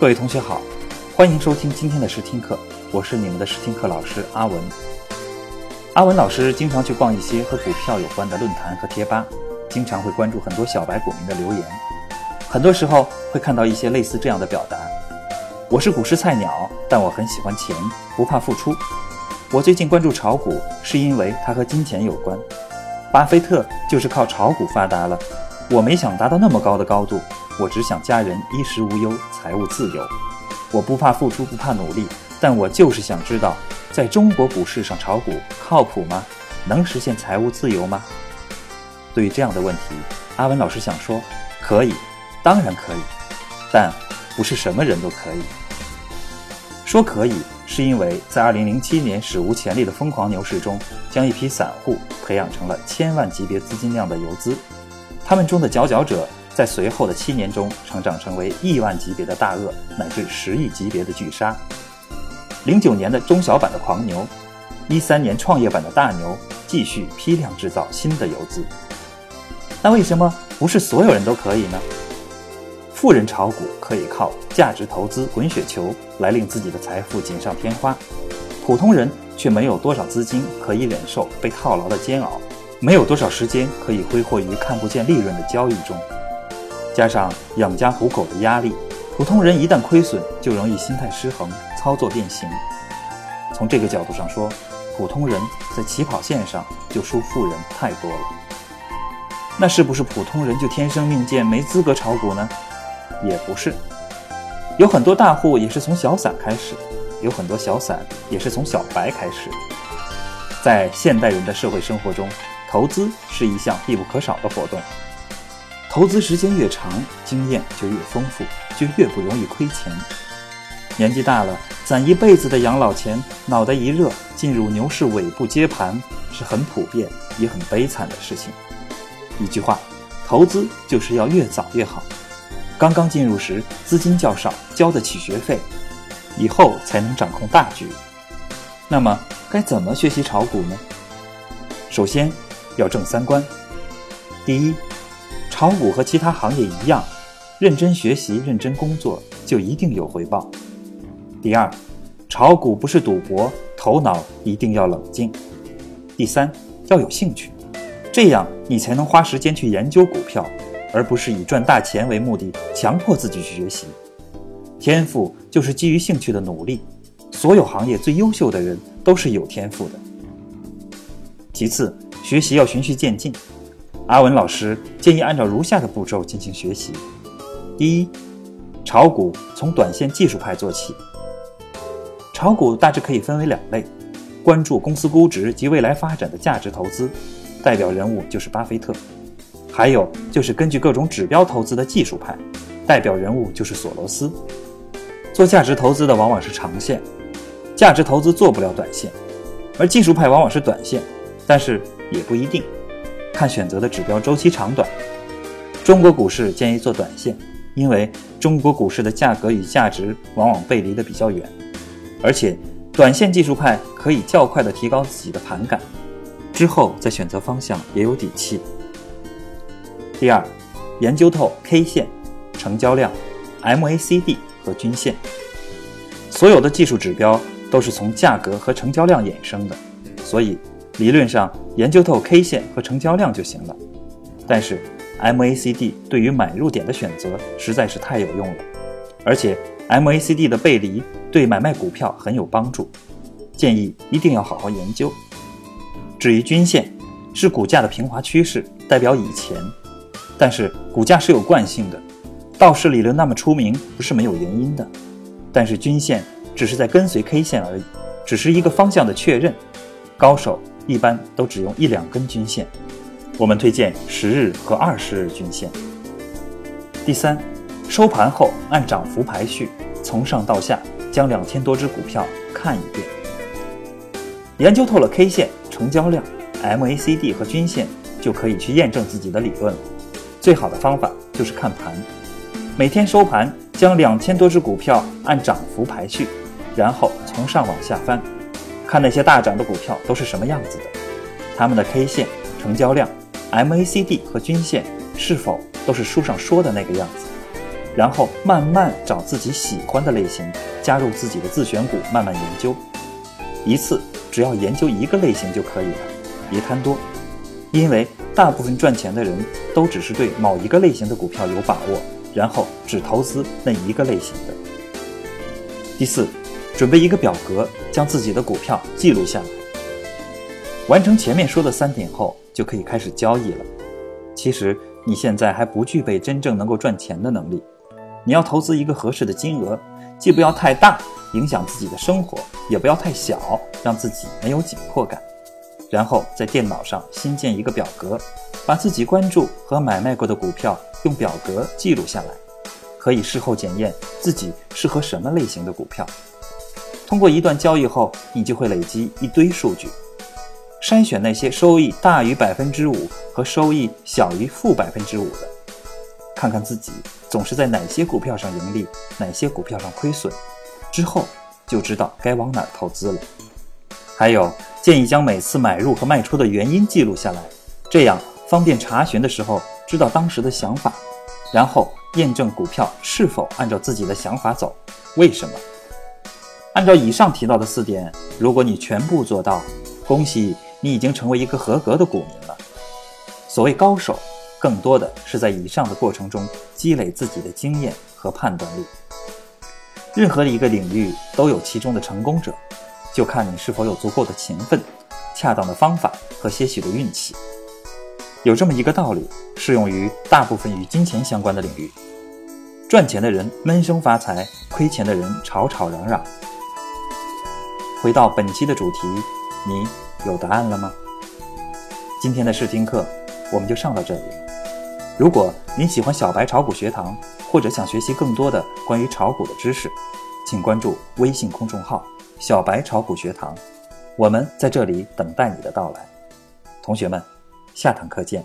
各位同学好，欢迎收听今天的试听课，我是你们的试听课老师阿文。阿文老师经常去逛一些和股票有关的论坛和贴吧，经常会关注很多小白股民的留言，很多时候会看到一些类似这样的表达：我是股市菜鸟，但我很喜欢钱，不怕付出。我最近关注炒股，是因为它和金钱有关。巴菲特就是靠炒股发达了，我没想达到那么高的高度。我只想家人衣食无忧，财务自由。我不怕付出，不怕努力，但我就是想知道，在中国股市上炒股靠谱吗？能实现财务自由吗？对于这样的问题，阿文老师想说，可以，当然可以，但不是什么人都可以。说可以，是因为在2007年史无前例的疯狂牛市中，将一批散户培养成了千万级别资金量的游资，他们中的佼佼者。在随后的七年中，成长成为亿万级别的大鳄，乃至十亿级别的巨鲨。零九年的中小版的狂牛，一三年创业版的大牛，继续批量制造新的游资。那为什么不是所有人都可以呢？富人炒股可以靠价值投资滚雪球来令自己的财富锦上添花，普通人却没有多少资金可以忍受被套牢的煎熬，没有多少时间可以挥霍于看不见利润的交易中。加上养家糊口的压力，普通人一旦亏损，就容易心态失衡，操作变形。从这个角度上说，普通人在起跑线上就输富人太多了。那是不是普通人就天生命贱，没资格炒股呢？也不是，有很多大户也是从小散开始，有很多小散也是从小白开始。在现代人的社会生活中，投资是一项必不可少的活动。投资时间越长，经验就越丰富，就越不容易亏钱。年纪大了，攒一辈子的养老钱，脑袋一热进入牛市尾部接盘，是很普遍也很悲惨的事情。一句话，投资就是要越早越好。刚刚进入时，资金较少，交得起学费，以后才能掌控大局。那么，该怎么学习炒股呢？首先，要正三观。第一。炒股和其他行业一样，认真学习、认真工作就一定有回报。第二，炒股不是赌博，头脑一定要冷静。第三，要有兴趣，这样你才能花时间去研究股票，而不是以赚大钱为目的强迫自己去学习。天赋就是基于兴趣的努力，所有行业最优秀的人都是有天赋的。其次，学习要循序渐进。阿文老师建议按照如下的步骤进行学习：第一，炒股从短线技术派做起。炒股大致可以分为两类：关注公司估值及未来发展的价值投资，代表人物就是巴菲特；还有就是根据各种指标投资的技术派，代表人物就是索罗斯。做价值投资的往往是长线，价值投资做不了短线，而技术派往往是短线，但是也不一定。看选择的指标周期长短，中国股市建议做短线，因为中国股市的价格与价值往往背离的比较远，而且短线技术派可以较快的提高自己的盘感，之后再选择方向也有底气。第二，研究透 K 线、成交量、MACD 和均线，所有的技术指标都是从价格和成交量衍生的，所以。理论上研究透 K 线和成交量就行了，但是 MACD 对于买入点的选择实在是太有用了，而且 MACD 的背离对买卖股票很有帮助，建议一定要好好研究。至于均线，是股价的平滑趋势，代表以前，但是股价是有惯性的，道氏理论那么出名不是没有原因的，但是均线只是在跟随 K 线而已，只是一个方向的确认，高手。一般都只用一两根均线，我们推荐十日和二十日均线。第三，收盘后按涨幅排序，从上到下将两千多只股票看一遍，研究透了 K 线、成交量、MACD 和均线，就可以去验证自己的理论了。最好的方法就是看盘，每天收盘将两千多只股票按涨幅排序，然后从上往下翻。看那些大涨的股票都是什么样子的，他们的 K 线、成交量、MACD 和均线是否都是书上说的那个样子？然后慢慢找自己喜欢的类型，加入自己的自选股，慢慢研究。一次只要研究一个类型就可以了，别贪多，因为大部分赚钱的人都只是对某一个类型的股票有把握，然后只投资那一个类型的。第四，准备一个表格，将自己的股票记录下来。完成前面说的三点后，就可以开始交易了。其实你现在还不具备真正能够赚钱的能力，你要投资一个合适的金额，既不要太大。影响自己的生活，也不要太小，让自己没有紧迫感。然后在电脑上新建一个表格，把自己关注和买卖过的股票用表格记录下来，可以事后检验自己适合什么类型的股票。通过一段交易后，你就会累积一堆数据，筛选那些收益大于百分之五和收益小于负百分之五的，看看自己总是在哪些股票上盈利，哪些股票上亏损。之后就知道该往哪儿投资了。还有，建议将每次买入和卖出的原因记录下来，这样方便查询的时候知道当时的想法，然后验证股票是否按照自己的想法走。为什么？按照以上提到的四点，如果你全部做到，恭喜你已经成为一个合格的股民了。所谓高手，更多的是在以上的过程中积累自己的经验和判断力。任何一个领域都有其中的成功者，就看你是否有足够的勤奋、恰当的方法和些许的运气。有这么一个道理，适用于大部分与金钱相关的领域：赚钱的人闷声发财，亏钱的人吵吵嚷嚷。回到本期的主题，你有答案了吗？今天的试听课我们就上到这里。如果您喜欢小白炒股学堂，或者想学习更多的关于炒股的知识，请关注微信公众号“小白炒股学堂”，我们在这里等待你的到来。同学们，下堂课见。